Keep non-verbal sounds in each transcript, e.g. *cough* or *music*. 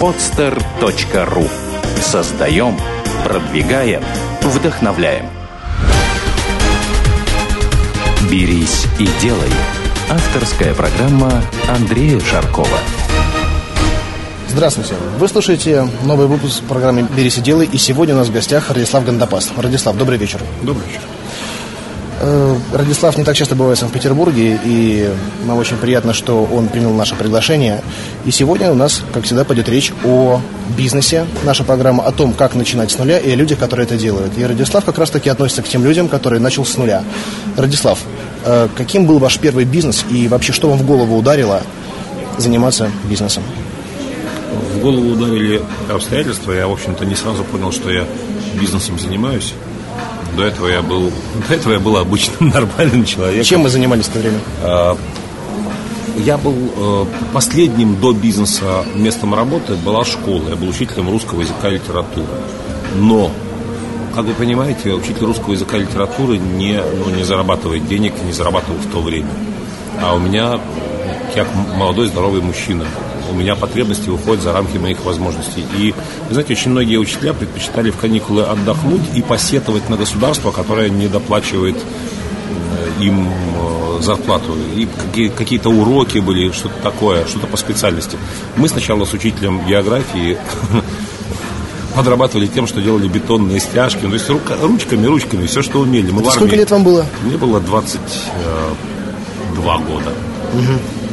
podster.ru Создаем, продвигаем, вдохновляем. «Берись и делай» – авторская программа Андрея Шаркова. Здравствуйте. Вы слушаете новый выпуск программы «Берись и делай», и сегодня у нас в гостях Радислав Гандапас. Радислав, добрый вечер. Добрый вечер. Э, Радислав не так часто бывает в Санкт-Петербурге, и нам очень приятно, что он принял наше приглашение. И сегодня у нас, как всегда, пойдет речь о бизнесе. Наша программа о том, как начинать с нуля, и о людях, которые это делают. И Радислав как раз-таки относится к тем людям, которые начал с нуля. Радислав, э, каким был ваш первый бизнес, и вообще, что вам в голову ударило заниматься бизнесом? В голову ударили обстоятельства. Я, в общем-то, не сразу понял, что я бизнесом занимаюсь. До этого я был, до этого я был обычным *laughs* нормальным человеком. Чем вы занимались в то время? А, я был э, последним до бизнеса местом работы была школа. Я был учителем русского языка и литературы. Но, как вы понимаете, учитель русского языка и литературы не, ну, не зарабатывает денег, не зарабатывал в то время. А у меня, я молодой здоровый мужчина, у меня потребности выходят за рамки моих возможностей. И, вы знаете, очень многие учителя предпочитали в каникулы отдохнуть и посетовать на государство, которое не доплачивает э, им э, зарплату. И какие-то уроки были, что-то такое, что-то по специальности. Мы сначала с учителем географии *laughs* подрабатывали тем, что делали бетонные стяжки, ну, то есть рука, ручками, ручками, все, что умели. Мы сколько армии, лет вам было? Мне было 22 года. Угу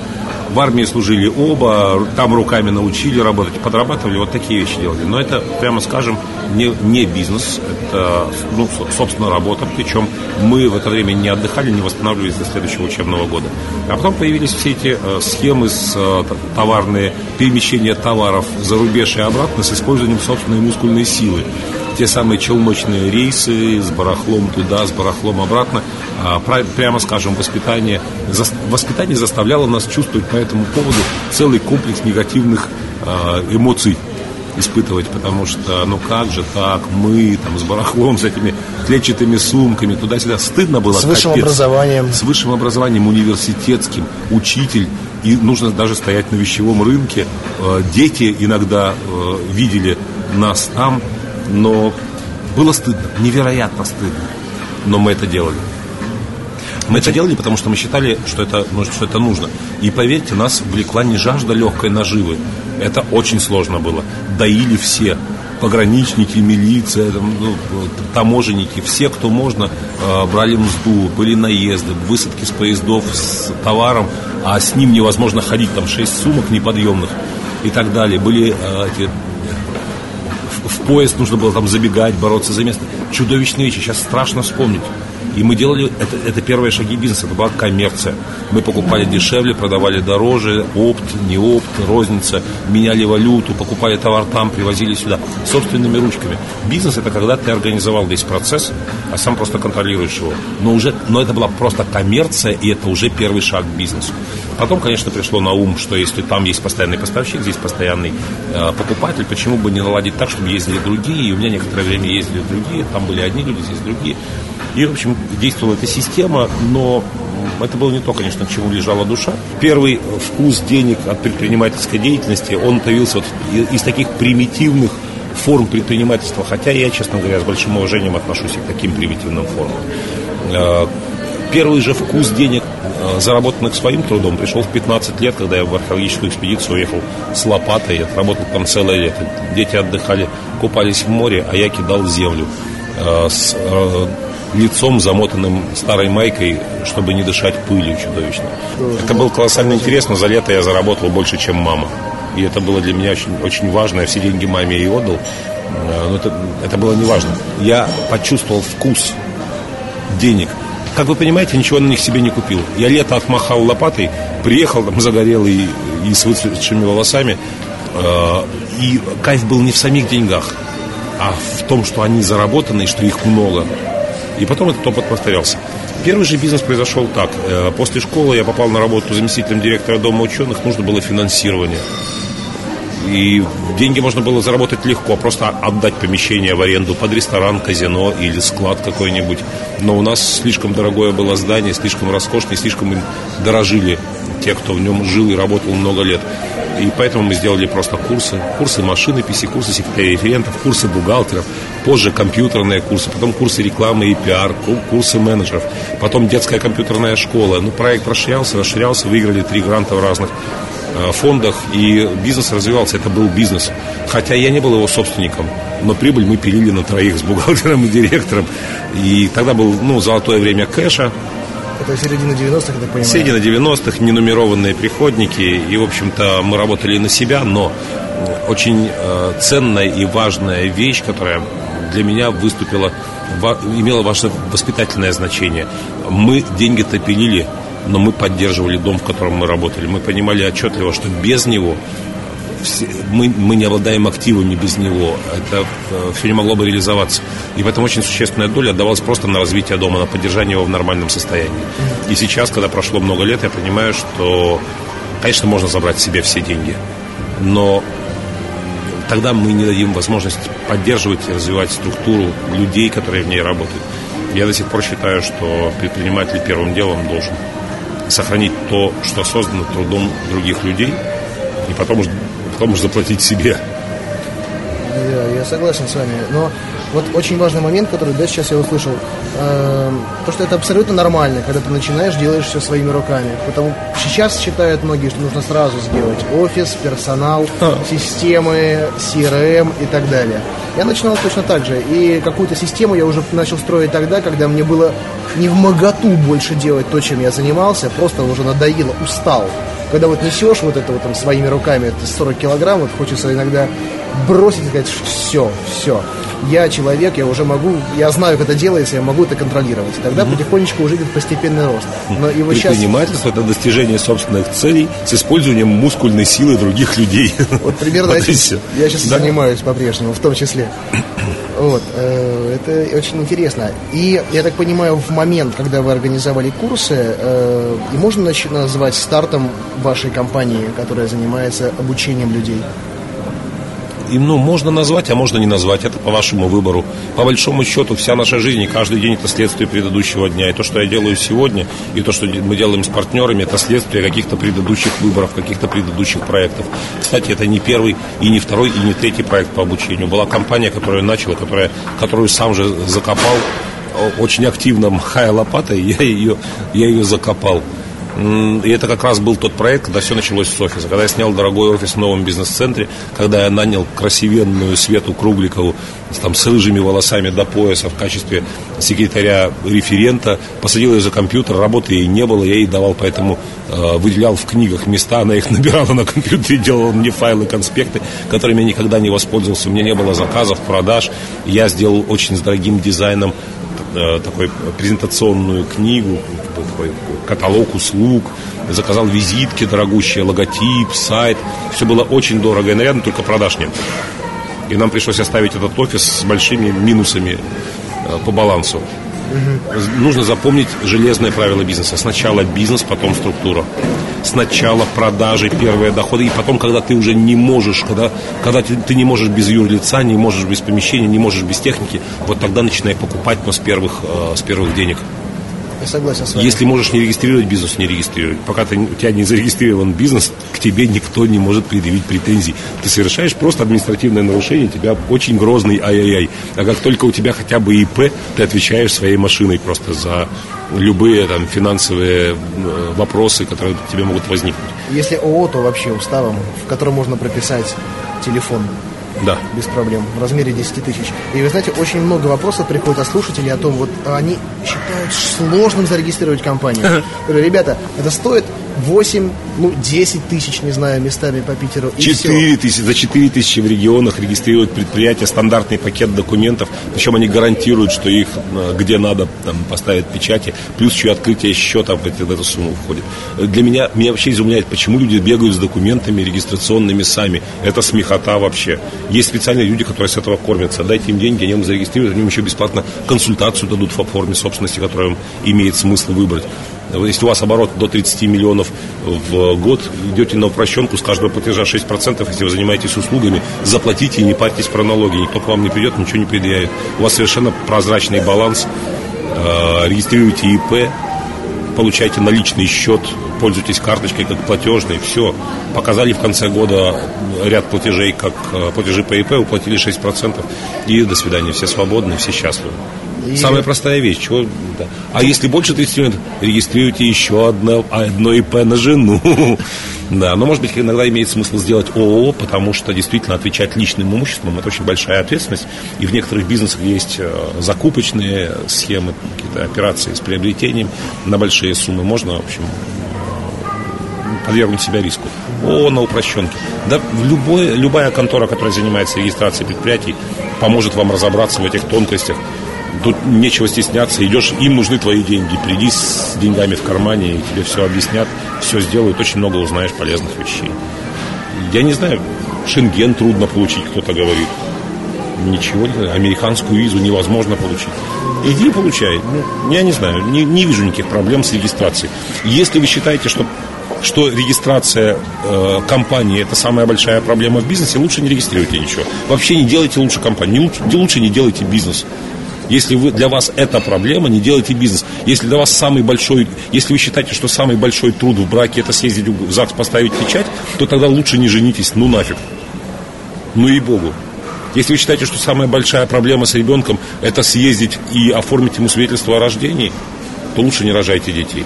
в армии служили оба, там руками научили работать, подрабатывали, вот такие вещи делали. Но это, прямо скажем, не, не бизнес, это, ну, собственно, работа, причем мы в это время не отдыхали, не восстанавливались до следующего учебного года. А потом появились все эти э, схемы с э, товарные, перемещение товаров за рубеж и обратно с использованием собственной мускульной силы те самые челночные рейсы с барахлом туда, с барахлом обратно. А, прямо скажем, воспитание, воспитание заставляло нас чувствовать по этому поводу целый комплекс негативных а, эмоций испытывать, потому что, ну как же так, мы там с барахлом, с этими клетчатыми сумками, туда-сюда, стыдно было. С высшим капец. образованием. С высшим образованием университетским, учитель, и нужно даже стоять на вещевом рынке. А, дети иногда видели нас там, но было стыдно, невероятно стыдно. Но мы это делали. Мы это делали, потому что мы считали, что это, ну, что это нужно. И поверьте, нас влекла не жажда легкой наживы. Это очень сложно было. Доили все. Пограничники, милиция, там, ну, таможенники, все, кто можно, э, брали мзду, были наезды, высадки с поездов с товаром, а с ним невозможно ходить, там шесть сумок неподъемных и так далее. Были э, эти поезд нужно было там забегать, бороться за место. Чудовищные вещи, сейчас страшно вспомнить. И мы делали, это, это первые шаги бизнеса, это была коммерция. Мы покупали дешевле, продавали дороже, опт, не опт, розница, меняли валюту, покупали товар там, привозили сюда, собственными ручками. Бизнес это когда ты организовал весь процесс, а сам просто контролируешь его. Но, уже, но это была просто коммерция, и это уже первый шаг к бизнесу. Потом, конечно, пришло на ум, что если там есть постоянный поставщик, здесь постоянный э, покупатель, почему бы не наладить так, чтобы ездили другие, и у меня некоторое время ездили другие, там были одни люди, здесь другие. И, в общем, действовала эта система, но это было не то, конечно, к чему лежала душа. Первый вкус денег от предпринимательской деятельности, он появился вот из таких примитивных форм предпринимательства, хотя я, честно говоря, с большим уважением отношусь к таким примитивным формам. Э, первый же вкус денег, э, заработанных своим трудом, пришел в 15 лет, когда я в археологическую экспедицию уехал с лопатой, я отработал там целое лето. Дети отдыхали, купались в море, а я кидал землю э, лицом, замотанным старой майкой, чтобы не дышать пылью чудовищно. Это было колоссально интересно. За лето я заработал больше, чем мама. И это было для меня очень, очень важно. Я все деньги маме и отдал. Э, но это, это было не важно. Я почувствовал вкус денег. Как вы понимаете, ничего на них себе не купил. Я лето отмахал лопатой, приехал там загорелый и с выцветшими волосами. Э, и кайф был не в самих деньгах, а в том, что они заработаны, и что их много. И потом этот опыт повторялся. Первый же бизнес произошел так. Э, после школы я попал на работу заместителем директора Дома ученых, нужно было финансирование. И деньги можно было заработать легко, просто отдать помещение в аренду под ресторан, казино или склад какой-нибудь. Но у нас слишком дорогое было здание, слишком роскошное, слишком им дорожили те, кто в нем жил и работал много лет. И поэтому мы сделали просто курсы. Курсы машинописи, курсы секретарей референтов, курсы бухгалтеров, позже компьютерные курсы, потом курсы рекламы и пиар, курсы менеджеров, потом детская компьютерная школа. Ну, проект расширялся, расширялся, выиграли три гранта в разных э, фондах, и бизнес развивался. Это был бизнес. Хотя я не был его собственником, но прибыль мы пилили на троих с бухгалтером и директором. И тогда был ну, золотое время кэша, это середина 90-х, я так понимаю. Середина 90-х, ненумерованные приходники. И, в общем-то, мы работали на себя, но очень э, ценная и важная вещь, которая для меня выступила, имела ваше воспитательное значение. Мы деньги-то пилили, но мы поддерживали дом, в котором мы работали. Мы понимали отчетливо, что без него мы, мы не обладаем активами без него. Это э, все не могло бы реализоваться. И поэтому очень существенная доля отдавалась просто на развитие дома, на поддержание его в нормальном состоянии. И сейчас, когда прошло много лет, я понимаю, что, конечно, можно забрать себе все деньги, но тогда мы не дадим возможность поддерживать и развивать структуру людей, которые в ней работают. Я до сих пор считаю, что предприниматель первым делом должен сохранить то, что создано трудом других людей, и потом уже потом уж заплатить себе. Да, я согласен с вами. Но вот очень важный момент, который да, сейчас я услышал, э, то, что это абсолютно нормально, когда ты начинаешь, делаешь все своими руками. Потому сейчас считают многие, что нужно сразу сделать офис, персонал, системы, CRM и так далее. Я начинал точно так же. И какую-то систему я уже начал строить тогда, когда мне было не в моготу больше делать то, чем я занимался, просто уже надоело, устал когда вот несешь вот это вот там своими руками, это 40 килограмм, вот хочется иногда бросить и сказать, все, все. Я человек, я уже могу, я знаю, как это делается, я могу это контролировать. И тогда mm-hmm. потихонечку уже идет постепенный рост. Но его Предпринимательство сейчас... это достижение собственных целей с использованием мускульной силы других людей. Вот примерно *laughs* этим я сейчас да? занимаюсь по-прежнему, в том числе. Вот, э, это очень интересно. И, я так понимаю, в момент, когда вы организовали курсы, э, и можно назвать стартом вашей компании, которая занимается обучением людей? И, ну, можно назвать, а можно не назвать. Это по вашему выбору. По большому счету, вся наша жизнь и каждый день это следствие предыдущего дня. И то, что я делаю сегодня, и то, что мы делаем с партнерами, это следствие каких-то предыдущих выборов, каких-то предыдущих проектов. Кстати, это не первый, и не второй, и не третий проект по обучению. Была компания, которая начала, которая, которую сам же закопал очень активно махая лопатой, *laughs* я ее, я ее закопал. И это как раз был тот проект, когда все началось с офиса. Когда я снял дорогой офис в новом бизнес-центре, когда я нанял красивенную Свету Кругликову там, с рыжими волосами до пояса в качестве секретаря-референта, посадил ее за компьютер, работы ей не было, я ей давал, поэтому э, выделял в книгах места, она их *laughs* набирала на компьютере, делала мне файлы, конспекты, которыми я никогда не воспользовался, у меня не было заказов, продаж, я сделал очень с дорогим дизайном э, такой презентационную книгу, такой каталог услуг, заказал визитки дорогущие, логотип, сайт. Все было очень дорого и нарядно, только продаж нет. И нам пришлось оставить этот офис с большими минусами э, по балансу. Угу. Нужно запомнить железное правило бизнеса. Сначала бизнес, потом структура. Сначала продажи, первые доходы, и потом, когда ты уже не можешь, когда, когда ты, ты не можешь без юрлица, не можешь без помещения, не можешь без техники, вот тогда начинай покупать, но с первых, э, с первых денег. Я согласен с вами. Если можешь не регистрировать бизнес, не регистрируй. Пока ты, у тебя не зарегистрирован бизнес, к тебе никто не может предъявить претензий. Ты совершаешь просто административное нарушение, у тебя очень грозный ай-яй-яй. А как только у тебя хотя бы ИП, ты отвечаешь своей машиной просто за любые там финансовые э, вопросы, которые тебе могут возникнуть. Если ООО, то вообще уставом, в котором можно прописать телефон да. Без проблем. В размере 10 тысяч. И вы знаете, очень много вопросов приходит от слушателей о том, вот они считают сложным зарегистрировать компанию. *laughs* Ребята, это стоит 8, ну, 10 тысяч, не знаю, местами по Питеру. 4 тысячи, за 4 тысячи в регионах регистрируют предприятие, стандартный пакет документов. Причем они гарантируют, что их э, где надо там, поставят печати. Плюс еще открытие счета в, в эту сумму входит. Для меня, меня вообще изумляет, почему люди бегают с документами регистрационными сами. Это смехота вообще. Есть специальные люди, которые с этого кормятся. Дайте им деньги, они вам зарегистрируют, они им еще бесплатно консультацию дадут в форме собственности, которую имеет смысл выбрать. Если у вас оборот до 30 миллионов в год, идете на упрощенку с каждого платежа 6%, если вы занимаетесь услугами, заплатите и не парьтесь про налоги. Никто к вам не придет, ничего не предъявит. У вас совершенно прозрачный баланс. Э, регистрируйте ИП, получаете наличный счет, пользуйтесь карточкой как платежной, все. Показали в конце года ряд платежей, как э, платежи по ИП, уплатили 6%, и до свидания, все свободны, все счастливы. И... Самая простая вещь. Чего, да. А если больше 30 минут, регистрируйте еще одно, одно ИП на жену. *laughs* да, но, может быть, иногда имеет смысл сделать ООО, потому что действительно отвечать личным имуществом – это очень большая ответственность. И в некоторых бизнесах есть э, закупочные схемы, какие-то операции с приобретением на большие суммы. Можно, в общем, подвергнуть себя риску. ООО на упрощенке. Да, любой, любая контора, которая занимается регистрацией предприятий, поможет вам разобраться в этих тонкостях тут нечего стесняться, идешь, им нужны твои деньги, приди с деньгами в кармане, и тебе все объяснят, все сделают, очень много узнаешь полезных вещей. Я не знаю, шенген трудно получить, кто-то говорит. Ничего американскую визу невозможно получить. Иди получай. Ну, я не знаю, не, не вижу никаких проблем с регистрацией. Если вы считаете, что что регистрация э, компании это самая большая проблема в бизнесе, лучше не регистрируйте ничего. Вообще не делайте лучше компании, лучше, лучше не делайте бизнес. Если вы, для вас это проблема, не делайте бизнес. Если для вас самый большой, если вы считаете, что самый большой труд в браке это съездить в ЗАГС, поставить печать, то тогда лучше не женитесь, ну нафиг. Ну и богу. Если вы считаете, что самая большая проблема с ребенком это съездить и оформить ему свидетельство о рождении, то лучше не рожайте детей.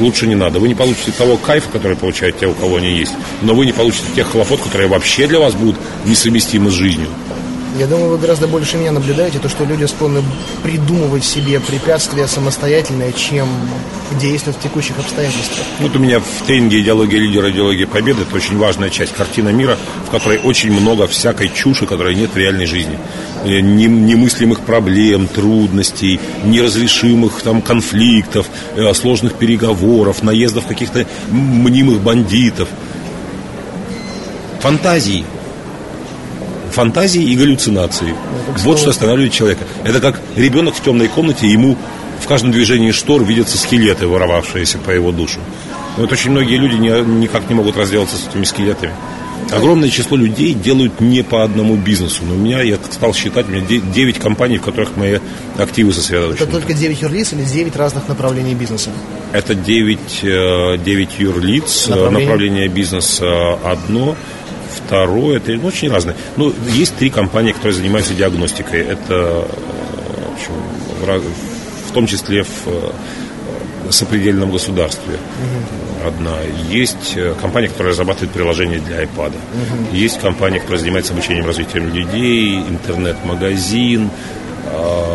Лучше не надо. Вы не получите того кайфа, который получают те, у кого они есть, но вы не получите тех хлопот, которые вообще для вас будут несовместимы с жизнью. Я думаю, вы гораздо больше меня наблюдаете, то, что люди склонны придумывать себе препятствия самостоятельно, чем действовать в текущих обстоятельствах. Вот у меня в тренинге «Идеология лидера, идеология победы» это очень важная часть картина мира, в которой очень много всякой чуши, которой нет в реальной жизни. Э, немыслимых проблем, трудностей, неразрешимых там конфликтов, э, сложных переговоров, наездов каких-то мнимых бандитов. Фантазии – фантазии и галлюцинации. Ну, вот что останавливает человека. Это как ребенок в темной комнате, ему в каждом движении штор видятся скелеты, воровавшиеся по его душу. Вот очень многие люди не, никак не могут разделаться с этими скелетами. Огромное число людей делают не по одному бизнесу. Но у меня, я стал считать, у меня 9 компаний, в которых мои активы сосредоточены. Это только 9 юрлиц или 9 разных направлений бизнеса? Это 9, 9 э, юрлиц, направление, направление бизнеса одно – Второе, это ну, очень разное. Ну, есть три компании, которые занимаются диагностикой. Это э, в, общем, в том числе в э, сопредельном государстве угу. одна. Есть э, компания, которая разрабатывает приложения для iPad. Угу. Есть компания, которая занимается обучением развитием людей, интернет-магазин, а,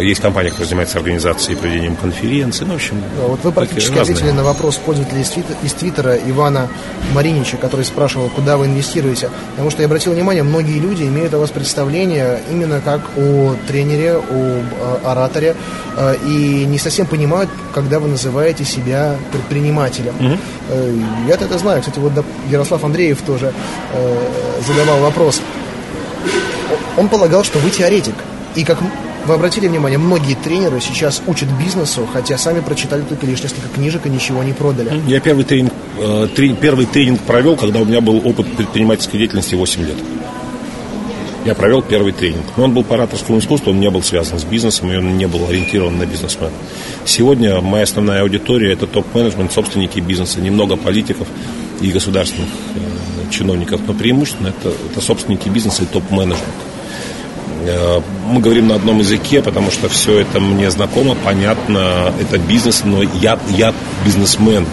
есть компания, которая занимается организацией и проведением конференций. Ну, в общем, вот вы практически ответили на вопрос пользователя из Твиттера Ивана Маринича, который спрашивал, куда вы инвестируете. Потому что я обратил внимание, многие люди имеют о вас представление именно как о тренере, о а, ораторе, а, и не совсем понимают, когда вы называете себя предпринимателем. Угу. Я-то это знаю. Кстати, вот Ярослав Андреев тоже э, задавал вопрос. Он полагал, что вы теоретик. И как вы обратили внимание, многие тренеры сейчас учат бизнесу, хотя сами прочитали только лишь несколько книжек и ничего не продали. Я первый тренинг, э, первый тренинг провел, когда у меня был опыт предпринимательской деятельности 8 лет. Я провел первый тренинг. Но он был по ораторскому искусству, он не был связан с бизнесом, и он не был ориентирован на бизнесмена. Сегодня моя основная аудитория – это топ-менеджмент, собственники бизнеса, немного политиков и государственных э, чиновников, но преимущественно это, это собственники бизнеса и топ-менеджмент. Э, мы говорим на одном языке, потому что все это мне знакомо, понятно, это бизнес, но я, я бизнесмен.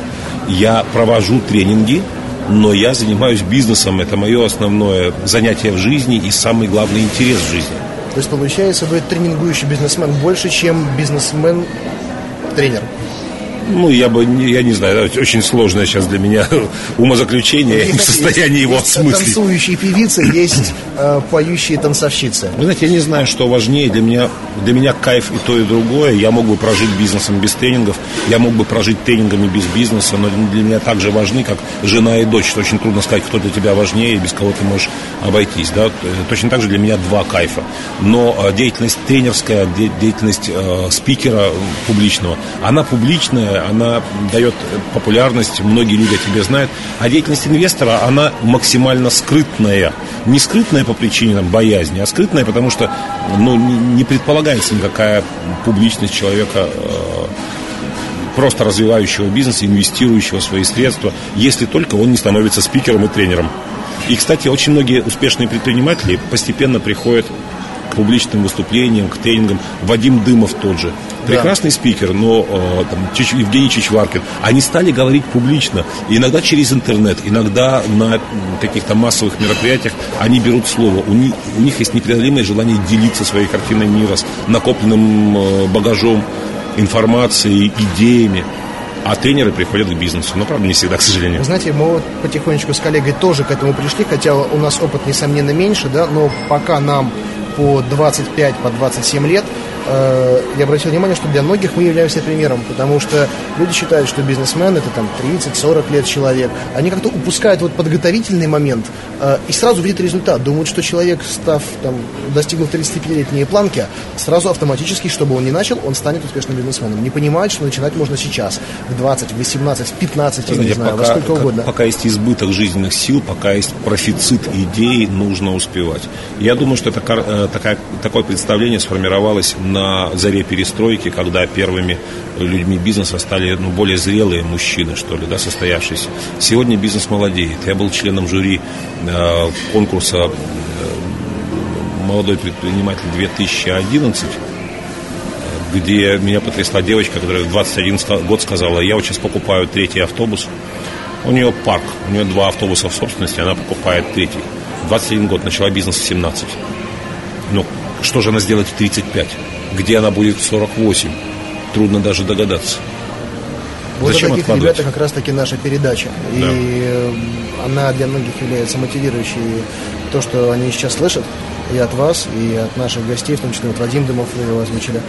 Я провожу тренинги, но я занимаюсь бизнесом. Это мое основное занятие в жизни и самый главный интерес в жизни. То есть, получается, вы тренингующий бизнесмен больше, чем бизнесмен-тренер? Ну, я бы, я не знаю, очень сложное сейчас для меня *laughs* умозаключение *laughs* в состоянии его осмыслить. танцующие певицы, есть э, поющие танцовщицы. Вы знаете, я не знаю, что важнее. Для меня, для меня кайф и то, и другое. Я мог бы прожить бизнесом без тренингов, я мог бы прожить тренингами без бизнеса, но для меня также важны, как жена и дочь. Очень трудно сказать, кто для тебя важнее, без кого ты можешь обойтись. Да? Точно так же для меня два кайфа. Но э, деятельность тренерская, деятельность э, спикера публичного, она публичная, она дает популярность, многие люди о тебе знают. А деятельность инвестора, она максимально скрытная. Не скрытная по причине там, боязни, а скрытная, потому что ну, не предполагается никакая публичность человека э, просто развивающего бизнес, инвестирующего свои средства, если только он не становится спикером и тренером. И, кстати, очень многие успешные предприниматели постепенно приходят публичным выступлениям, к тренингам. Вадим Дымов тот же. Прекрасный да. спикер, но э, там, Чич, Евгений Чичваркин. Они стали говорить публично. Иногда через интернет, иногда на каких-то массовых мероприятиях они берут слово. У них, у них есть непреодолимое желание делиться своей картиной мира с накопленным э, багажом информацией, идеями. А тренеры приходят к бизнесу. Но, правда, не всегда, к сожалению. Вы знаете, мы вот потихонечку с коллегой тоже к этому пришли, хотя у нас опыт, несомненно, меньше, да, но пока нам по 25, по 27 лет, э, я обратил внимание, что для многих мы являемся примером, потому что люди считают, что бизнесмен это там 30-40 лет человек. Они как-то упускают вот подготовительный момент э, и сразу видят результат. Думают, что человек, став там, достигнув 35-летней планки, сразу автоматически, чтобы он не начал, он станет успешным бизнесменом. Не понимают, что начинать можно сейчас, в 20, в 18, в 15, я не знаю, пока, во сколько угодно. Пока есть избыток жизненных сил, пока есть профицит идей, нужно успевать. Я думаю, что это э, такая, такое представление сформировалось на заре перестройки, когда первыми людьми бизнеса стали ну, более зрелые мужчины, что ли, да, состоявшиеся. Сегодня бизнес молодеет. Я был членом жюри э, конкурса э, «Молодой предприниматель 2011», где меня потрясла девочка, которая в 21 год сказала, я вот сейчас покупаю третий автобус. У нее парк, у нее два автобуса в собственности, она покупает третий. 21 год, начала бизнес в 17. Ну, что же она сделает в 35? Где она будет в 48? Трудно даже догадаться. Вот Зачем о таких ребятах как раз таки наша передача. Да. И э, она для многих является мотивирующей. То, что они сейчас слышат, и от вас, и от наших гостей, в том числе вот Вадим Дымов, вы его озвучили.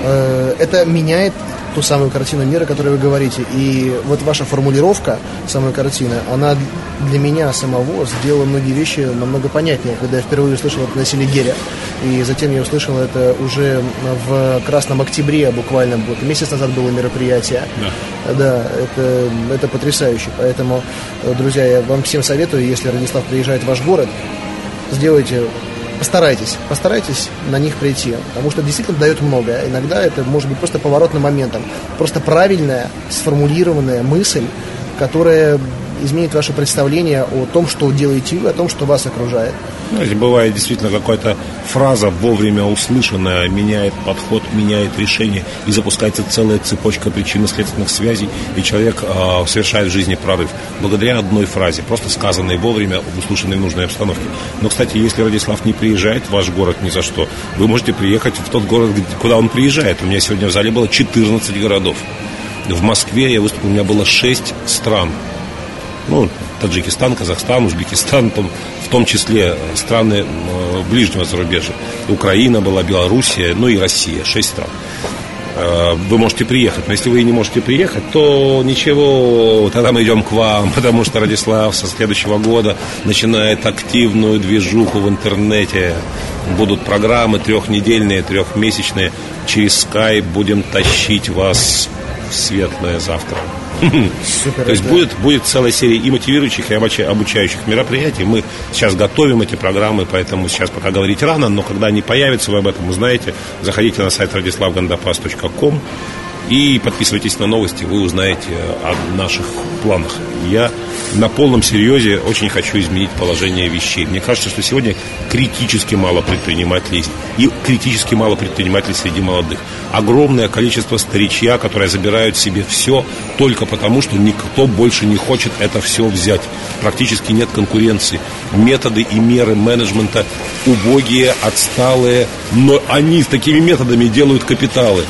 Э, это меняет ту самую картину мира, о которой вы говорите. И вот ваша формулировка самой картины, она для меня самого сделала многие вещи намного понятнее, когда я впервые услышал это на Селигере. И затем я услышал это уже в Красном Октябре, буквально вот месяц назад было мероприятие. Да, да это, это потрясающе. Поэтому, друзья, я вам всем советую, если Радислав приезжает в ваш город, сделайте постарайтесь, постарайтесь на них прийти, потому что действительно дает много. Иногда это может быть просто поворотным моментом, просто правильная, сформулированная мысль, которая изменит ваше представление о том, что делаете вы, о том, что вас окружает. Знаете, бывает действительно какая-то фраза вовремя услышанная меняет подход, меняет решение и запускается целая цепочка причинно-следственных связей, и человек э, совершает в жизни прорыв благодаря одной фразе, просто сказанной вовремя, услышанной в нужной обстановке. Но, кстати, если Радислав не приезжает в ваш город ни за что, вы можете приехать в тот город, куда он приезжает. У меня сегодня в зале было 14 городов. В Москве я выступил, у меня было 6 стран ну, Таджикистан, Казахстан, Узбекистан, там, в том числе страны э, ближнего зарубежья. Украина была, Белоруссия, ну и Россия, шесть стран. Э, вы можете приехать, но если вы не можете приехать, то ничего, тогда мы идем к вам, *laughs* потому что Радислав со следующего года начинает активную движуху в интернете. Будут программы трехнедельные, трехмесячные. Через Skype будем тащить вас в светлое завтра. Супер, То есть будет, будет целая серия и мотивирующих, и обучающих мероприятий. Мы сейчас готовим эти программы, поэтому сейчас пока говорить рано, но когда они появятся, вы об этом узнаете. Заходите на сайт radislavgandapас.com и подписывайтесь на новости, вы узнаете о наших планах. Я на полном серьезе очень хочу изменить положение вещей. Мне кажется, что сегодня критически мало предпринимателей и критически мало предпринимателей среди молодых. Огромное количество старичья, которые забирают себе все только потому, что никто больше не хочет это все взять. Практически нет конкуренции. Методы и меры менеджмента убогие, отсталые, но они с такими методами делают капиталы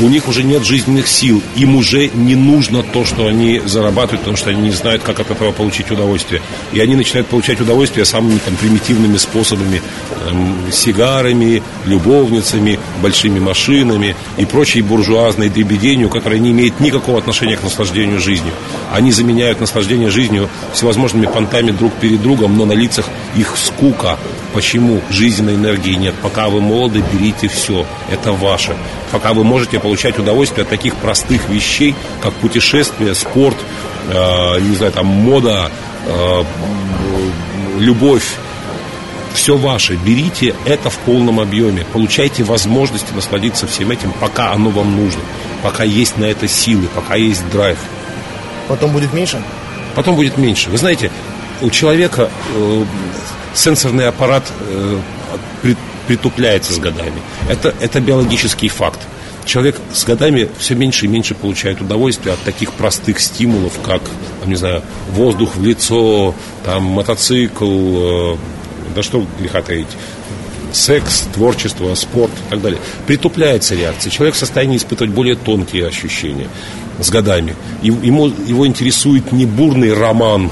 у них уже нет жизненных сил, им уже не нужно то, что они зарабатывают, потому что они не знают, как от этого получить удовольствие. И они начинают получать удовольствие самыми там, примитивными способами, эм, сигарами, любовницами, большими машинами и прочей буржуазной дребеденью, которая не имеет никакого отношения к наслаждению жизнью. Они заменяют наслаждение жизнью всевозможными понтами друг перед другом, но на лицах их скука. Почему жизненной энергии нет? Пока вы молоды, берите все. Это ваше. Пока вы можете получать удовольствие от таких простых вещей, как путешествие, спорт, э, не знаю, там, мода, э, любовь, все ваше, берите это в полном объеме, получайте возможности насладиться всем этим, пока оно вам нужно. пока есть на это силы, пока есть драйв. Потом будет меньше? Потом будет меньше. Вы знаете, у человека э, сенсорный аппарат э, притупляется с годами. Это, это биологический факт. Человек с годами все меньше и меньше получает удовольствие от таких простых стимулов, как, не знаю, воздух в лицо, там, мотоцикл, э, да что греха таить, секс, творчество, спорт и так далее. Притупляется реакция. Человек в состоянии испытывать более тонкие ощущения с годами. Ему, его интересует не бурный роман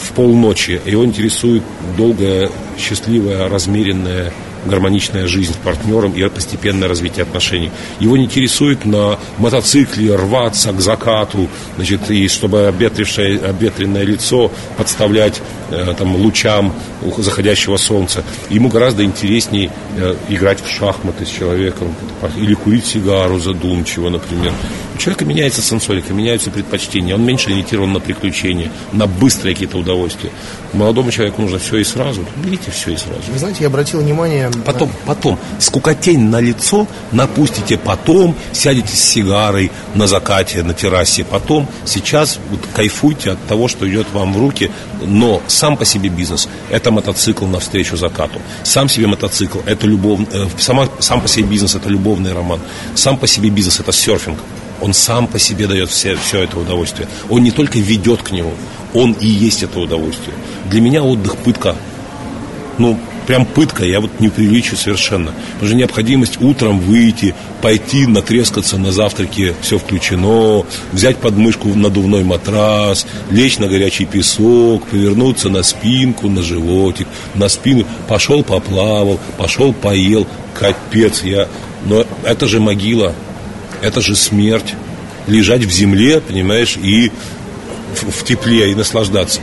в полночи, его интересует долгая, счастливая, размеренная гармоничная жизнь с партнером и постепенное развитие отношений. Его не интересует на мотоцикле рваться к закату, значит, и чтобы обветрившее, обветренное лицо подставлять э, там, лучам заходящего солнца. Ему гораздо интереснее э, играть в шахматы с человеком или курить сигару задумчиво, например. У человека меняется сенсорика, меняются предпочтения, он меньше ориентирован на приключения, на быстрые какие-то удовольствия. Молодому человеку нужно все и сразу. Берите все и сразу. Вы знаете, я обратил внимание... Потом, потом, скукотень на лицо напустите потом, сядете с сигарой на закате, на террасе потом. Сейчас вот кайфуйте от того, что идет вам в руки, но сам по себе бизнес – это мотоцикл навстречу закату. Сам себе мотоцикл – это любов, э, сама, сам по себе бизнес – это любовный роман. Сам по себе бизнес – это серфинг. Он сам по себе дает все, все это удовольствие. Он не только ведет к нему, он и есть это удовольствие. Для меня отдых пытка. Ну, прям пытка, я вот не приличу совершенно. Потому что необходимость утром выйти, пойти натрескаться на завтраке, все включено, взять подмышку надувной матрас, лечь на горячий песок, повернуться на спинку, на животик, на спину, пошел поплавал, пошел поел, капец, я... Но это же могила, это же смерть. Лежать в земле, понимаешь, и в, тепле, и наслаждаться.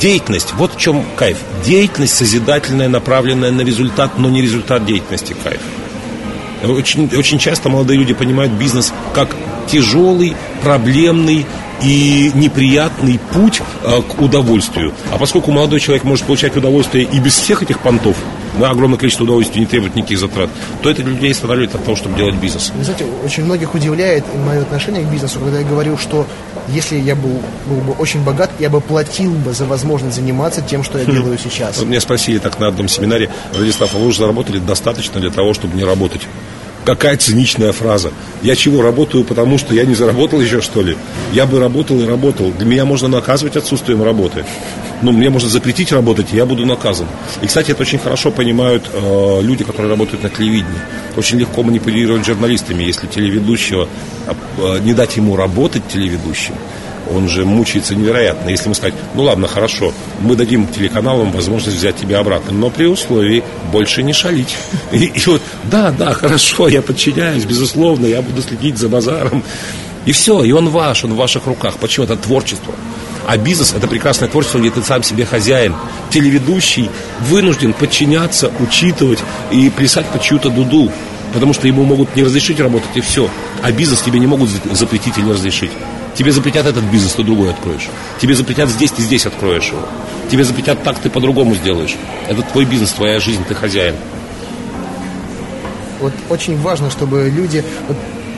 Деятельность, вот в чем кайф. Деятельность созидательная, направленная на результат, но не результат деятельности кайф. Очень, очень часто молодые люди понимают бизнес как тяжелый, проблемный и неприятный путь э, к удовольствию. А поскольку молодой человек может получать удовольствие и без всех этих понтов, огромное количество удовольствия не требует никаких затрат, то это людей останавливает от того, чтобы делать бизнес. Вы знаете, очень многих удивляет мое отношение к бизнесу, когда я говорю, что если я был, был бы очень богат, я бы платил бы за возможность заниматься тем, что я хм. делаю сейчас. Вот меня спросили так на одном семинаре, Владислав, а вы уже заработали достаточно для того, чтобы не работать? Какая циничная фраза. Я чего, работаю, потому что я не заработал еще, что ли? Я бы работал и работал. Для меня можно наказывать отсутствием работы. Ну, мне можно запретить работать, я буду наказан. И, кстати, это очень хорошо понимают э, люди, которые работают на телевидении. Очень легко манипулировать журналистами, если телеведущего, э, не дать ему работать телеведущим, он же мучается невероятно. Если мы сказать, ну ладно, хорошо, мы дадим телеканалам возможность взять тебя обратно, но при условии больше не шалить. И, и вот, да, да, хорошо, я подчиняюсь, безусловно, я буду следить за базаром. И все, и он ваш, он в ваших руках. Почему? Это творчество. А бизнес – это прекрасное творчество, где ты сам себе хозяин. Телеведущий вынужден подчиняться, учитывать и плясать под чью-то дуду. Потому что ему могут не разрешить работать, и все. А бизнес тебе не могут запретить или разрешить. Тебе запретят этот бизнес, ты другой откроешь. Тебе запретят здесь, ты здесь откроешь его. Тебе запретят так, ты по-другому сделаешь. Это твой бизнес, твоя жизнь, ты хозяин. Вот очень важно, чтобы люди...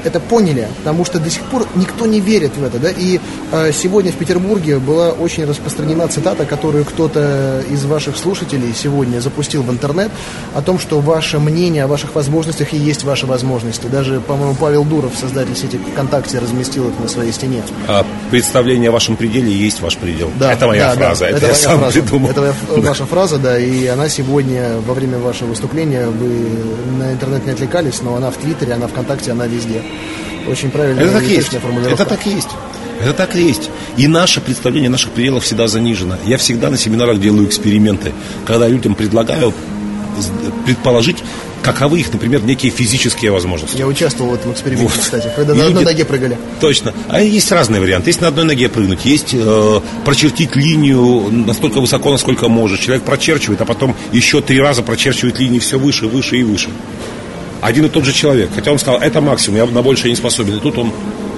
это поняли, потому что до сих пор никто не верит в это, да, и э, сегодня в Петербурге была очень распространена цитата, которую кто-то из ваших слушателей сегодня запустил в интернет, о том, что ваше мнение о ваших возможностях и есть ваши возможности. Даже, по-моему, Павел Дуров, создатель сети ВКонтакте, разместил это на своей стене. А представление о вашем пределе есть ваш предел. Да, это моя да, фраза, да, это, это я сам фраза. придумал. Это ваша фраза, да, и она сегодня, во время вашего выступления, вы на интернет не отвлекались, но она в Твиттере, она ВКонтакте, она везде. Очень правильно. Это так есть. Это так есть. Это так и есть. И наше представление наших пределов всегда занижено. Я всегда на семинарах делаю эксперименты, когда людям предлагаю предположить, каковы их, например, некие физические возможности. Я участвовал в этом эксперименте, вот. кстати, когда на одной ноге прыгали. Точно. А есть разные варианты. Есть на одной ноге прыгнуть, есть э, прочертить линию настолько высоко, насколько может. Человек прочерчивает, а потом еще три раза прочерчивает линии все выше, выше и выше один и тот же человек. Хотя он сказал, это максимум, я на больше не способен. И тут он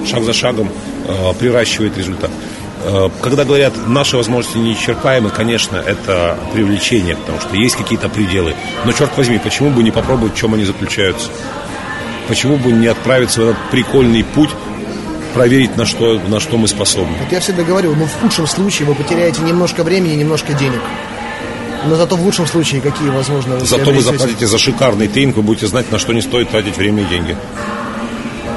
шаг за шагом э, приращивает результат. Э, когда говорят, наши возможности неисчерпаемы, конечно, это привлечение, потому что есть какие-то пределы. Но, черт возьми, почему бы не попробовать, в чем они заключаются? почему бы не отправиться в этот прикольный путь, проверить, на что, на что мы способны. Вот я всегда говорю, ну в худшем случае вы потеряете немножко времени, немножко денег. Но зато в лучшем случае какие возможно... Зато вы заплатите за шикарный тренинг, вы будете знать, на что не стоит тратить время и деньги.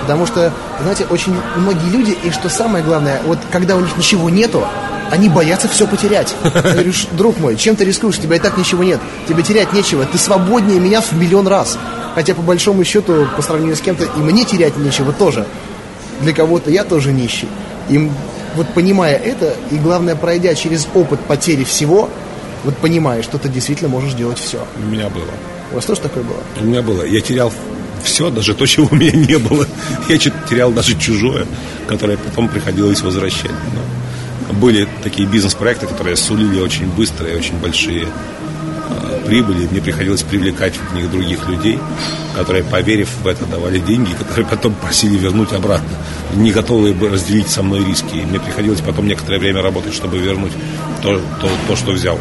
Потому что, знаете, очень многие люди, и что самое главное, вот когда у них ничего нету, они боятся все потерять. Я говорю, друг мой, чем ты рискуешь? У тебя и так ничего нет. Тебе терять нечего. Ты свободнее меня в миллион раз. Хотя, по большому счету, по сравнению с кем-то, и мне терять нечего тоже. Для кого-то я тоже нищий. И вот понимая это, и главное, пройдя через опыт потери всего, вот понимаешь, что ты действительно можешь делать все. У меня было. У вас тоже такое было? У меня было. Я терял все, даже то, чего у меня не было. Я терял даже чужое, которое потом приходилось возвращать. Но были такие бизнес-проекты, которые сулили очень быстрые, очень большие э, прибыли. Мне приходилось привлекать в них других людей, которые, поверив в это, давали деньги, которые потом просили вернуть обратно. Не готовы бы разделить со мной риски. И мне приходилось потом некоторое время работать, чтобы вернуть то, то, то что взял.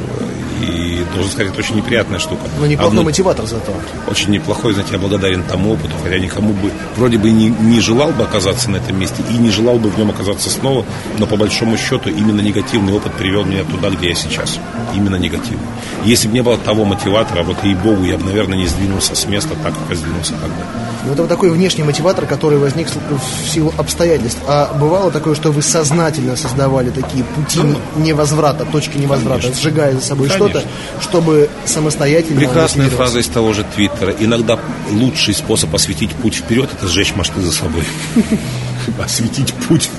И, должен сказать, это очень неприятная штука. Но неплохой Одно... мотиватор зато. Очень неплохой, знаете, я благодарен тому опыту, хотя никому бы, вроде бы не, не желал бы оказаться на этом месте и не желал бы в нем оказаться снова, но по большому счету именно негативный опыт привел меня туда, где я сейчас. Именно негативный. Если бы не было того мотиватора, вот и богу, я бы, наверное, не сдвинулся с места так, как я сдвинулся тогда. Ну, это вот такой внешний мотиватор, который возник в силу обстоятельств. А бывало такое, что вы сознательно создавали такие пути ну, невозврата, точки невозврата, конечно. сжигая за собой что-то, чтобы самостоятельно... Прекрасная фраза из того же Твиттера. Иногда лучший способ осветить путь вперед – это сжечь мосты за собой. *laughs* Осветить путь.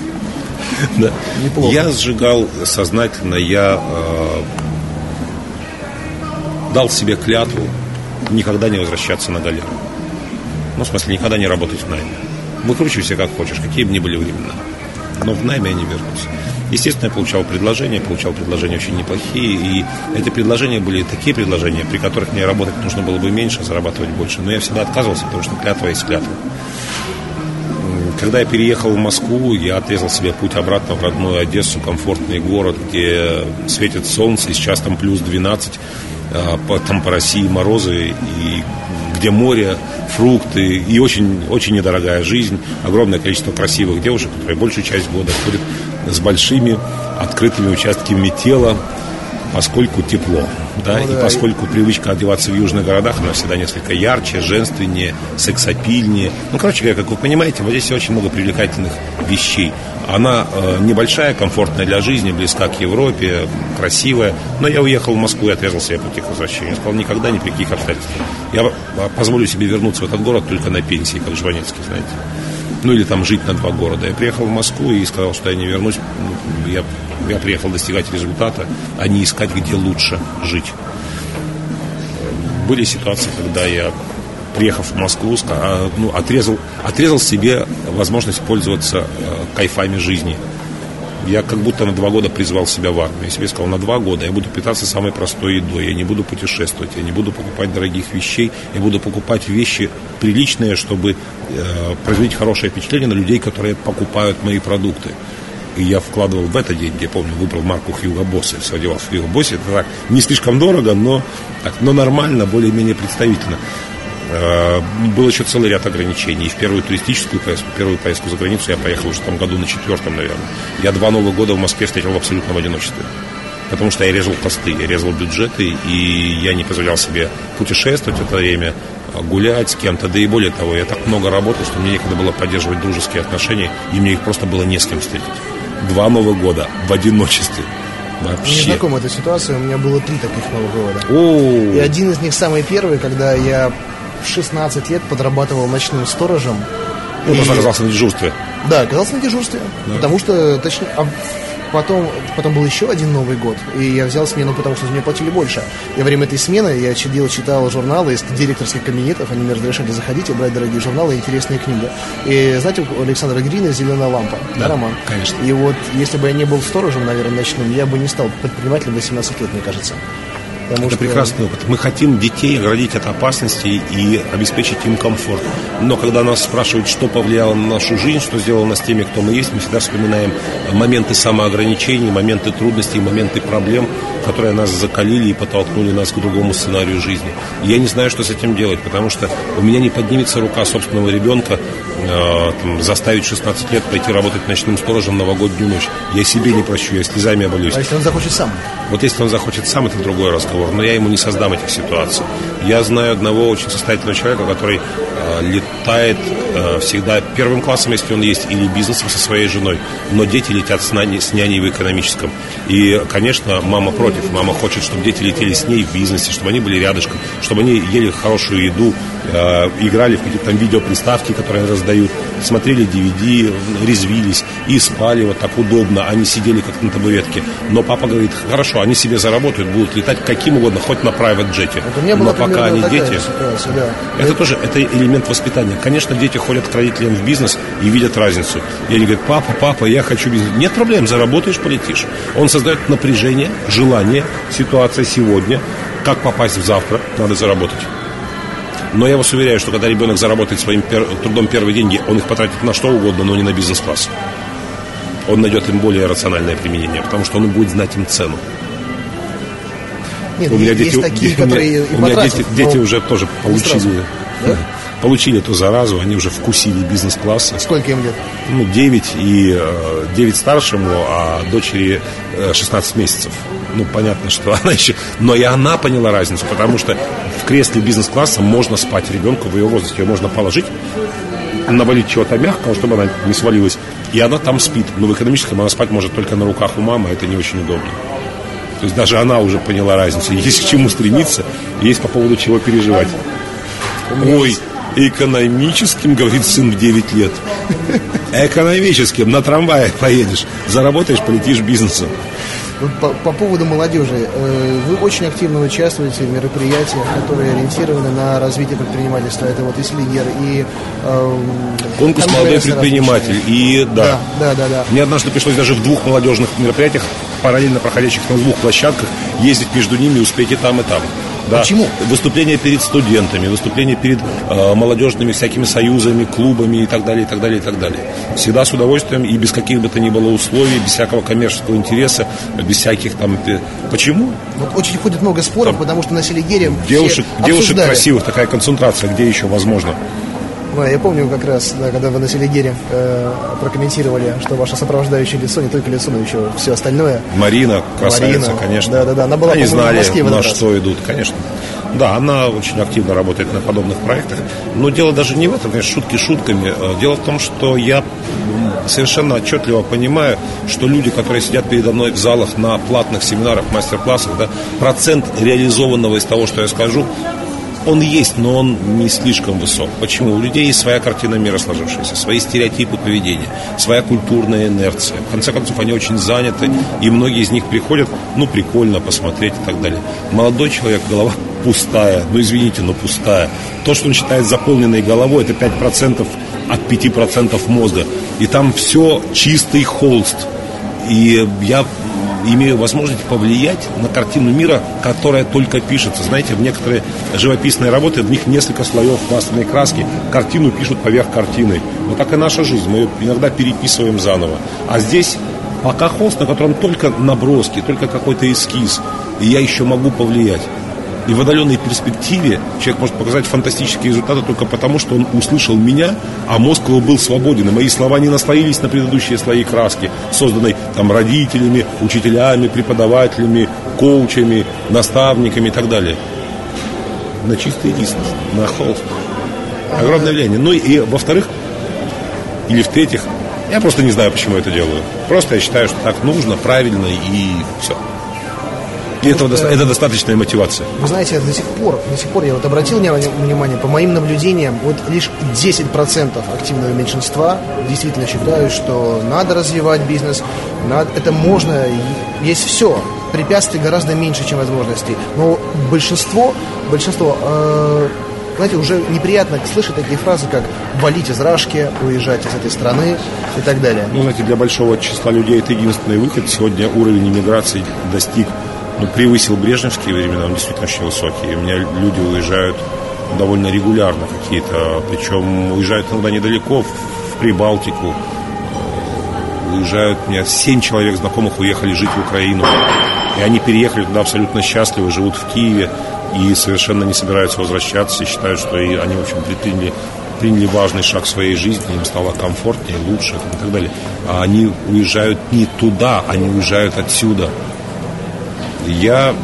Да. Неплохо. Я сжигал сознательно, я э, дал себе клятву никогда не возвращаться на галеру. Ну, в смысле, никогда не работать в найме. Выкручивайся как хочешь, какие бы ни были времена. Но в найме я не вернусь. Естественно, я получал предложения, получал предложения очень неплохие, и эти предложения были такие предложения, при которых мне работать нужно было бы меньше, зарабатывать больше. Но я всегда отказывался, потому что клятва есть клятва. Когда я переехал в Москву, я отрезал себе путь обратно в родную Одессу, комфортный город, где светит солнце, и сейчас там плюс 12, а, там по России морозы, и где море, фрукты и очень, очень недорогая жизнь, огромное количество красивых девушек, которые большую часть года ходят с большими открытыми участками тела, поскольку тепло. Да, ну, и да, поскольку и... привычка одеваться в южных городах, она всегда несколько ярче, женственнее, сексапильнее. Ну, короче говоря, как вы понимаете, в Одессе очень много привлекательных вещей. Она э, небольшая, комфортная для жизни, близка к Европе, красивая. Но я уехал в Москву и отрезал себе пути к возвращению. Я сказал, никогда, ни при каких обстоятельствах. Я позволю себе вернуться в этот город только на пенсии, как Жванецкий, знаете. Ну, или там жить на два города. Я приехал в Москву и сказал, что я не вернусь. Я, я приехал достигать результата, а не искать, где лучше жить. Были ситуации, когда я приехав в Москву, а, ну, отрезал, отрезал себе возможность пользоваться э, кайфами жизни. Я как будто на два года призвал себя в армию. Я себе сказал, на два года я буду питаться самой простой едой, я не буду путешествовать, я не буду покупать дорогих вещей, я буду покупать вещи приличные, чтобы производить хорошее впечатление на людей, которые покупают мои продукты. И я вкладывал в это деньги. Я помню, выбрал марку Hugo Boss. Я одевался в Hugo Boss. Это так, не слишком дорого, но, так, но нормально, более-менее представительно. Э, был еще целый ряд ограничений. И в первую туристическую поездку, первую поездку за границу я поехал уже в том году на четвертом, наверное. Я два Новых года в Москве встретил в абсолютном одиночестве. Потому что я резал посты, я резал бюджеты, и я не позволял себе путешествовать в это время, гулять с кем-то. Да и более того, я так много работал, что мне некогда было поддерживать дружеские отношения, и мне их просто было не с кем встретить. Два Новых года в одиночестве. Вообще. Мне знакома эта ситуация, у меня было три таких Новых года. О-о-о. И один из них самый первый, когда я в 16 лет подрабатывал ночным сторожем. Ну, и... оказался на дежурстве. Да, оказался на дежурстве. Да. Потому что, точнее, а потом, потом был еще один Новый год, и я взял смену, потому что мне платили больше. И во время этой смены я читал, читал журналы из директорских кабинетов, они мне разрешали заходить и брать дорогие журналы и интересные книги. И знаете, у Александра Грина «Зеленая лампа», да, да роман? конечно. И вот, если бы я не был сторожем, наверное, ночным, я бы не стал предпринимателем 18 лет, мне кажется. Потому это что... прекрасный опыт. Мы хотим детей оградить от опасностей и обеспечить им комфорт. Но когда нас спрашивают, что повлияло на нашу жизнь, что сделало нас теми, кто мы есть, мы всегда вспоминаем моменты самоограничений, моменты трудностей, моменты проблем, которые нас закалили и подтолкнули нас к другому сценарию жизни. И я не знаю, что с этим делать, потому что у меня не поднимется рука собственного ребенка э, там, заставить 16 лет пойти работать ночным сторожем новогоднюю ночь. Я себе не прощу, я слезами оболюсь. А если он захочет сам? Вот если он захочет сам, это другой разговор. Но я ему не создам этих ситуаций. Я знаю одного очень состоятельного человека, который э, летает э, всегда первым классом, если он есть, или бизнесом со своей женой. Но дети летят с, няней, с няней в экономическом. И, конечно, мама против. Мама хочет, чтобы дети летели с ней в бизнесе, чтобы они были рядышком, чтобы они ели хорошую еду, э, играли в какие-то там видеоприставки, которые раздают, смотрели DVD, резвились и спали вот так удобно. Они сидели как на табуретке. Но папа говорит, хорошо, они себе заработают, будут летать каким угодно, хоть на private джете. Но пока они дети, ситуация, да. это тоже это элемент воспитания. Конечно, дети ходят к родителям в бизнес и видят разницу. И они говорят, папа, папа, я хочу бизнес. Нет проблем, заработаешь, полетишь. Он создает напряжение, желание, ситуация сегодня, как попасть в завтра, надо заработать. Но я вас уверяю, что когда ребенок заработает своим пер... трудом первые деньги, он их потратит на что угодно, но не на бизнес-класс. Он найдет им более рациональное применение, потому что он будет знать им цену. Нет, у меня есть дети, такие, *laughs* которые у меня дети, дети уже тоже получили, да? Получили эту заразу, они уже вкусили бизнес-класс. Сколько им лет? Ну, 9 и 9 э, старшему, а дочери 16 э, месяцев. Ну, понятно, что *laughs* она еще... Но и она поняла разницу, потому что в кресле бизнес-класса можно спать ребенку в ее возрасте. Ее можно положить, навалить чего-то мягкого, чтобы она не свалилась, и она там спит. Но в экономическом она спать может только на руках у мамы, а это не очень удобно. То есть даже она уже поняла разницу. *laughs* Есть к чему стремиться, есть по поводу чего переживать. Ой, экономическим, говорит сын в 9 лет. Экономическим, на трамвае поедешь. Заработаешь, полетишь бизнесом. по, по поводу молодежи. Э, вы очень активно участвуете в мероприятиях, которые ориентированы на развитие предпринимательства. Это вот и Слигер, и... Э, Конкурс «Молодой предприниматель». И да. Да, да, да, да. Мне однажды пришлось даже в двух молодежных мероприятиях, параллельно проходящих на двух площадках, ездить между ними и успеть и там, и там. Да. Почему? Выступления перед студентами, выступления перед э, молодежными всякими союзами, клубами и так далее, и так далее, и так далее. Всегда с удовольствием и без каких бы то ни было условий, без всякого коммерческого интереса, без всяких там... Почему? Вот очень ходит много споров, там, потому что на Селигере девушек, девушек красивых, такая концентрация, где еще возможно? Да, я помню как раз, да, когда вы на Селигере э, прокомментировали, что ваше сопровождающее лицо, не только лицо, но еще все остальное. Марина, красавица, Марина, конечно. Да, да, да. Она была, Они знали, в Москве на что идут, конечно. Да, она очень активно работает на подобных проектах. Но дело даже не в этом, конечно, шутки шутками. Э, дело в том, что я совершенно отчетливо понимаю, что люди, которые сидят передо мной в залах на платных семинарах, мастер-классах, да, процент реализованного из того, что я скажу, он есть, но он не слишком высок. Почему? У людей есть своя картина мира сложившаяся, свои стереотипы поведения, своя культурная инерция. В конце концов, они очень заняты, и многие из них приходят, ну, прикольно посмотреть и так далее. Молодой человек, голова *laughs* пустая, ну, извините, но пустая. То, что он считает заполненной головой, это 5% от 5% мозга. И там все чистый холст. И я имею возможность повлиять на картину мира, которая только пишется. Знаете, в некоторые живописные работы, в них несколько слоев масляной краски, картину пишут поверх картины. Вот так и наша жизнь, мы ее иногда переписываем заново. А здесь пока холст, на котором только наброски, только какой-то эскиз, и я еще могу повлиять. И в отдаленной перспективе человек может показать фантастические результаты только потому, что он услышал меня, а мозг его был свободен. И мои слова не наслоились на предыдущие слои краски, созданной там родителями, учителями, преподавателями, коучами, наставниками и так далее. На чистый лист, на холст. Огромное влияние. Ну и, во-вторых, или в-третьих, я просто не знаю, почему я это делаю. Просто я считаю, что так нужно, правильно и все. И этого что, это достаточная мотивация. Вы знаете, до сих пор, до сих пор я вот обратил внимание, по моим наблюдениям, вот лишь 10% активного меньшинства действительно считают, что надо развивать бизнес, надо, это можно, есть все. Препятствий гораздо меньше, чем возможностей. Но большинство, большинство э, знаете, уже неприятно слышать такие фразы, как «валить из Рашки», «уезжать из этой страны» и так далее. Ну, знаете, для большого числа людей это единственный выход. Сегодня уровень иммиграции достиг ну, превысил брежневские времена, он действительно очень высокий. И у меня люди уезжают довольно регулярно какие-то, причем уезжают иногда недалеко, в Прибалтику, уезжают, у меня семь человек знакомых уехали жить в Украину. И они переехали туда абсолютно счастливы, живут в Киеве и совершенно не собираются возвращаться и считают, что и они, в общем, приняли, приняли важный шаг в своей жизни, им стало комфортнее, лучше и так далее. А они уезжают не туда, они уезжают отсюда. Я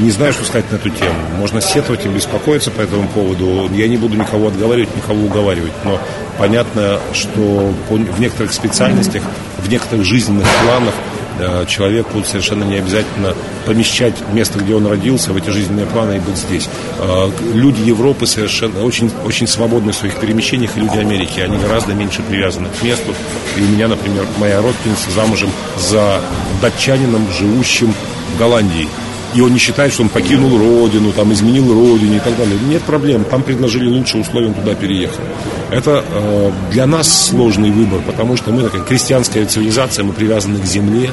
не знаю, что сказать на эту тему. Можно сетовать и беспокоиться по этому поводу. Я не буду никого отговаривать, никого уговаривать. Но понятно, что в некоторых специальностях, в некоторых жизненных планах э, человеку совершенно не обязательно помещать место, где он родился, в эти жизненные планы и быть здесь. Э, люди Европы совершенно очень, очень свободны в своих перемещениях, и люди Америки, они гораздо меньше привязаны к месту. И у меня, например, моя родственница замужем за датчанином, живущим Голландии и он не считает, что он покинул родину, там, изменил родину и так далее. Нет проблем, там предложили лучшие условия, он туда переехал. Это э, для нас сложный выбор, потому что мы такая крестьянская цивилизация, мы привязаны к земле,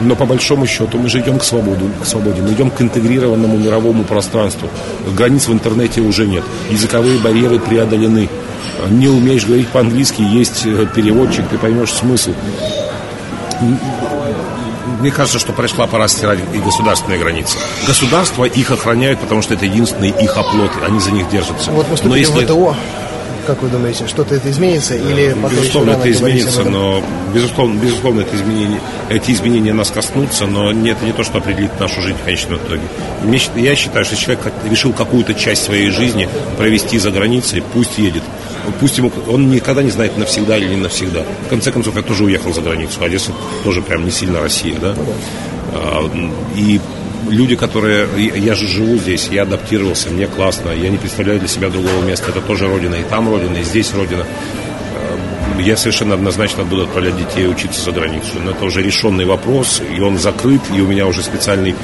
но по большому счету мы же идем к свободе, к свободе, мы идем к интегрированному мировому пространству. Границ в интернете уже нет, языковые барьеры преодолены. Не умеешь говорить по-английски, есть э, переводчик, ты поймешь смысл мне кажется, что пришла пора стирать и государственные границы. Государства их охраняют, потому что это единственные их оплоты, они за них держатся. Вот мы но если... в ВТО, как вы думаете, что-то это изменится или Безусловно, это изменится, но безусловно, безусловно, это изменение, эти изменения нас коснутся, но это не то, что определит нашу жизнь в конечном итоге. Я считаю, что человек решил какую-то часть своей жизни провести за границей, пусть едет. Пусть ему, он никогда не знает навсегда или не навсегда. В конце концов, я тоже уехал за границу. Одесса тоже прям не сильно Россия, да? А, и люди, которые... Я же живу здесь, я адаптировался, мне классно, я не представляю для себя другого места. Это тоже родина, и там родина, и здесь родина. Я совершенно однозначно буду отправлять детей учиться за границу. Но это уже решенный вопрос, и он закрыт, и у меня уже специальный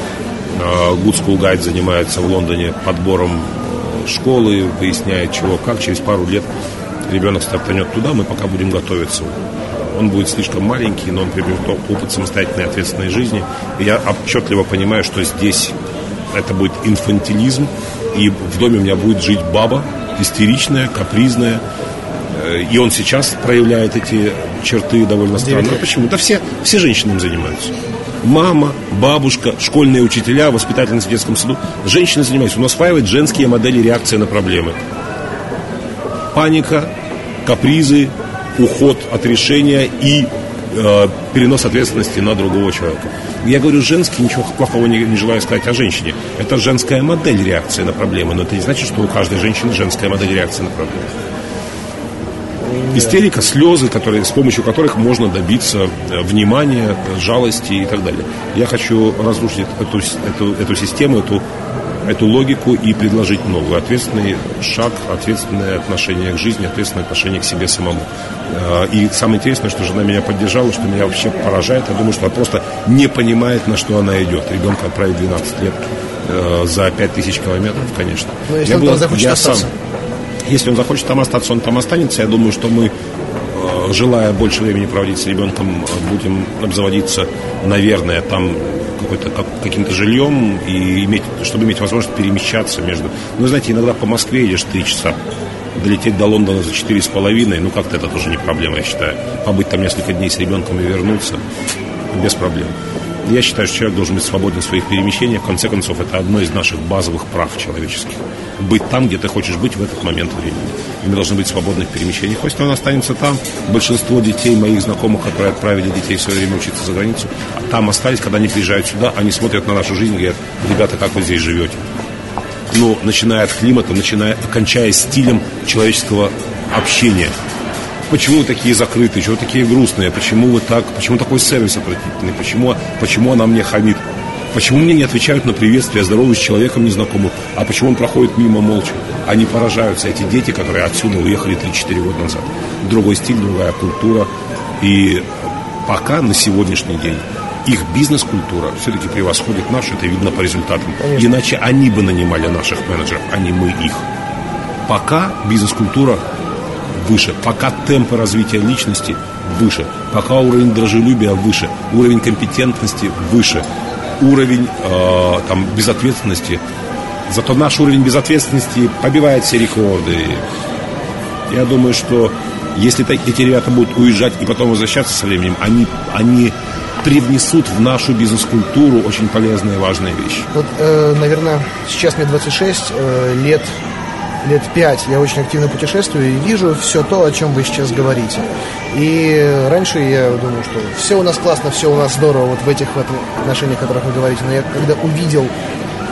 Good Guide занимается в Лондоне подбором школы, выясняет чего, как. Через пару лет ребенок стартанет туда, мы пока будем готовиться он будет слишком маленький, но он приобретет опыт самостоятельной ответственной жизни. И я отчетливо понимаю, что здесь это будет инфантилизм, и в доме у меня будет жить баба, истеричная, капризная, э, и он сейчас проявляет эти черты довольно странно. Почему? Да все, все женщины им занимаются. Мама, бабушка, школьные учителя, воспитательницы в детском саду. Женщины занимаются. Он осваивает женские модели реакции на проблемы. Паника, капризы, уход от решения и э, перенос ответственности на другого человека. Я говорю женский, ничего плохого не, не желаю сказать о женщине. Это женская модель реакции на проблемы, но это не значит, что у каждой женщины женская модель реакции на проблемы. Истерика, слезы, которые, с помощью которых можно добиться э, внимания, жалости и так далее. Я хочу разрушить эту, эту, эту систему, эту эту логику и предложить новую. Ответственный шаг, ответственное отношение к жизни, ответственное отношение к себе самому. Э, и самое интересное, что жена меня поддержала, что меня вообще поражает. Я думаю, что она просто не понимает, на что она идет. Ребенка отправить 12 лет э, за 5000 километров, конечно. Но если я он был, захочет я остаться. Сам, если он захочет там остаться, он там останется. Я думаю, что мы э, желая больше времени проводить с ребенком, будем обзаводиться, наверное, там какой-то, как, каким-то жильем, и иметь, чтобы иметь возможность перемещаться между... Ну, знаете, иногда по Москве едешь три часа, долететь до Лондона за четыре с половиной, ну, как-то это тоже не проблема, я считаю. Побыть там несколько дней с ребенком и вернуться без проблем. Я считаю, что человек должен быть свободен в своих перемещениях. В конце концов, это одно из наших базовых прав человеческих. Быть там, где ты хочешь быть в этот момент времени. И мы должны быть свободны в перемещениях. Пусть он останется там. Большинство детей, моих знакомых, которые отправили детей в свое время учиться за границу, там остались, когда они приезжают сюда, они смотрят на нашу жизнь и говорят, ребята, как вы здесь живете? Ну, начиная от климата, начиная, окончая стилем человеческого общения – почему вы такие закрытые, чего такие грустные, почему вы так, почему такой сервис отвратительный, почему, почему она мне хамит, почему мне не отвечают на приветствие, здороваюсь с человеком незнакомым, а почему он проходит мимо молча. Они поражаются, эти дети, которые отсюда уехали 3-4 года назад. Другой стиль, другая культура. И пока на сегодняшний день их бизнес-культура все-таки превосходит нашу, это видно по результатам. Конечно. Иначе они бы нанимали наших менеджеров, а не мы их. Пока бизнес-культура выше, пока темпы развития личности выше, пока уровень дружелюбия выше, уровень компетентности выше. уровень э, там, безответственности. Зато наш уровень безответственности побивает все рекорды. Я думаю, что если эти ребята будут уезжать и потом возвращаться со временем, они, они привнесут в нашу бизнес-культуру очень полезные и важные вещи. Вот, э, наверное, сейчас мне 26 э, лет лет пять я очень активно путешествую и вижу все то, о чем вы сейчас говорите. И раньше я думал, что все у нас классно, все у нас здорово вот в этих вот отношениях, о которых вы говорите. Но я когда увидел,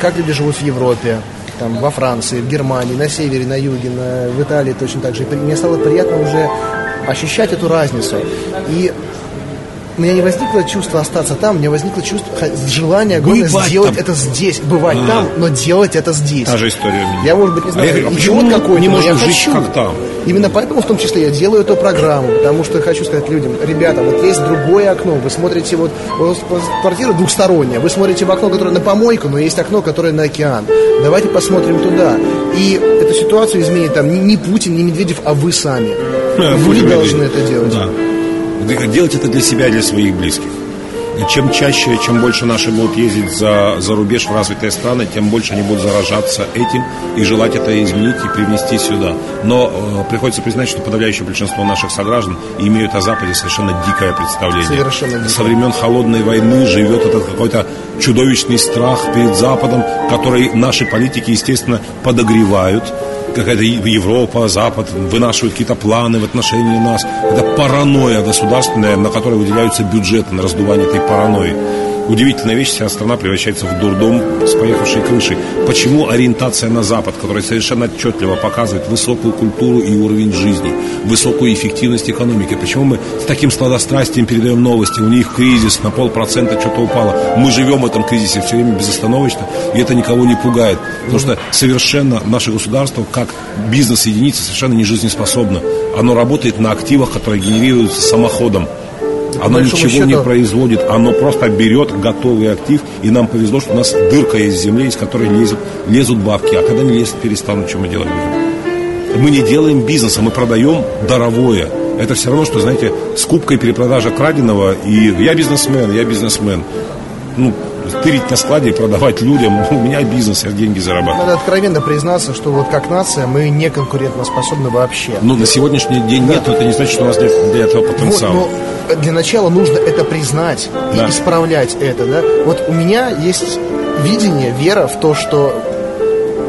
как люди живут в Европе, там, во Франции, в Германии, на севере, на юге, на, в Италии точно так же. И мне стало приятно уже ощущать эту разницу. И у меня не возникло чувство остаться там, у меня возникло чувство, желание огромное сделать там. это здесь, бывать а. там, но делать это здесь. Та же история у меня. Я, может быть, не знаю, а идиот какой-то, не можно жить хочу. как там. Именно поэтому, в том числе, я делаю эту программу, потому что хочу сказать людям, ребята, вот есть другое окно, вы смотрите вот, вот квартира двухсторонняя, вы смотрите в окно, которое на помойку, но есть окно, которое на океан. Давайте посмотрим туда. И эту ситуацию изменит там не, Путин, не Медведев, а вы сами. А, вы должны это делать. Да. Делать это для себя для своих близких. Чем чаще, чем больше наши будут ездить за, за рубеж в развитые страны, тем больше они будут заражаться этим и желать это изменить и привнести сюда. Но э, приходится признать, что подавляющее большинство наших сограждан имеют о Западе совершенно дикое представление. Совершенно дикое. Со времен Холодной войны живет этот какой-то чудовищный страх перед Западом, который наши политики, естественно, подогревают какая-то Европа, Запад вынашивают какие-то планы в отношении нас. Это паранойя государственная, на которой выделяются бюджеты на раздувание этой паранойи. Удивительная вещь, вся страна превращается в дурдом с поехавшей крышей. Почему ориентация на Запад, которая совершенно отчетливо показывает высокую культуру и уровень жизни, высокую эффективность экономики? Почему мы с таким сладострастием передаем новости? У них кризис на полпроцента что-то упало. Мы живем в этом кризисе все время безостановочно, и это никого не пугает. Потому что совершенно наше государство, как бизнес-единица, совершенно не жизнеспособно. Оно работает на активах, которые генерируются самоходом. Оно ничего счету... не производит, оно просто берет готовый актив, и нам повезло, что у нас дырка есть в земле, из которой лезут, лезут бабки. А когда не лезут, перестанут, что мы делать будем? Мы не делаем бизнеса, мы продаем даровое. Это все равно, что, знаете, скупка и перепродажа краденого, и я бизнесмен, я бизнесмен. Ну, тырить на складе и продавать людям. *laughs* У меня бизнес, я деньги зарабатываю. Надо откровенно признаться, что вот как нация мы не конкурентоспособны вообще. Ну, на сегодняшний день да. нет, но это не значит, что у нас нет для этого потенциала. Вот, но для начала нужно это признать да. и исправлять это, да. Вот у меня есть видение, вера в то, что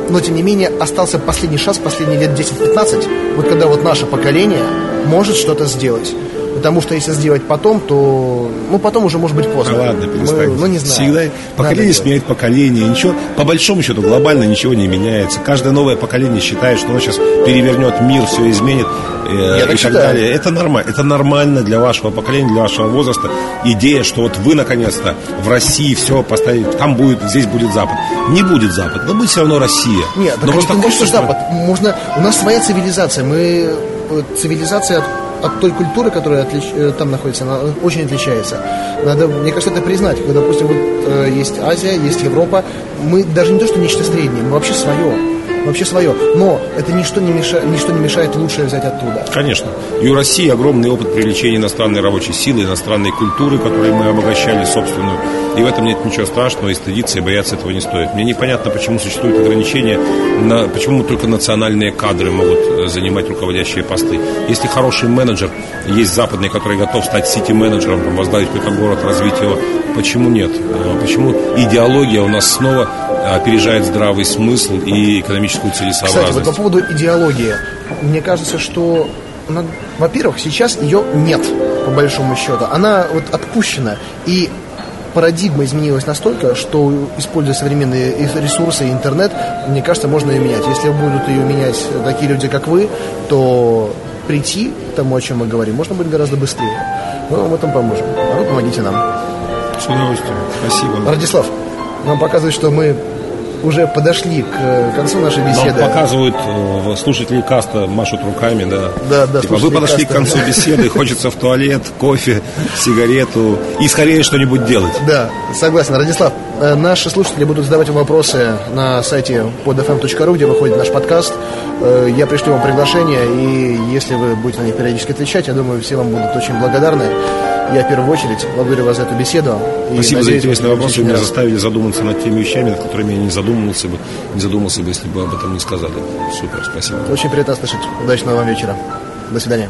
но тем не менее остался последний шанс, последние лет 10-15, вот когда вот наше поколение может что-то сделать. Потому что если сделать потом, то ну потом уже может быть поздно. Да ладно, перестань. Мы, ну не знаю. Всегда поколение сменяет поколение. Ничего, по большому счету, глобально ничего не меняется. Каждое новое поколение считает, что оно сейчас перевернет мир, все изменит э, Я и так, так далее. Это нормально. Это нормально для вашего поколения, для вашего возраста. Идея, что вот вы наконец-то в России все поставите, там будет, здесь будет Запад. Не будет Запад, но будет все равно Россия. Нет, но просто не что Запад. Можно, у нас своя цивилизация. Мы э, цивилизация от той культуры, которая отлич... Э, там находится, она очень отличается. Надо, мне кажется, это признать. Когда, допустим, вот, э, есть Азия, есть Европа, мы даже не то, что нечто среднее, мы вообще свое вообще свое. Но это ничто не, мешает, ничто не мешает лучшее взять оттуда. Конечно. И у России огромный опыт привлечения иностранной рабочей силы, иностранной культуры, которой мы обогащали собственную. И в этом нет ничего страшного, и стыдиться, и бояться этого не стоит. Мне непонятно, почему существуют ограничения, на, почему только национальные кадры могут э, занимать руководящие посты. Если хороший менеджер, есть западный, который готов стать сити-менеджером, возглавить какой-то город, развить его, почему нет? Э, почему идеология у нас снова опережает здравый смысл и экономическую целесообразность. Кстати, вот по поводу идеологии. Мне кажется, что, во-первых, сейчас ее нет, по большому счету. Она вот отпущена. И парадигма изменилась настолько, что, используя современные ресурсы и интернет, мне кажется, можно ее менять. Если будут ее менять такие люди, как вы, то прийти к тому, о чем мы говорим, можно будет гораздо быстрее. Мы вам в этом поможем. А вы помогите нам. С удовольствием. Спасибо. Радислав, нам показывает, что мы уже подошли к э, концу нашей беседы. Нам показывают э, слушатели каста, машут руками, да. Да, да. Типа, вы подошли каста. к концу беседы, хочется в туалет, кофе, сигарету и скорее что-нибудь делать. Да, согласен. Радислав, наши слушатели будут задавать вопросы на сайте podfm.ru, где выходит наш подкаст. Я пришлю вам приглашение, и если вы будете на них периодически отвечать, я думаю, все вам будут очень благодарны. Я в первую очередь благодарю вас за эту беседу. Спасибо за интересные вопросы. Вы меня заставили задуматься над теми вещами, над которыми я не задумывался бы, не задумался бы, если бы об этом не сказали. Супер, спасибо. Очень приятно слышать. Удачного вам вечера. До свидания.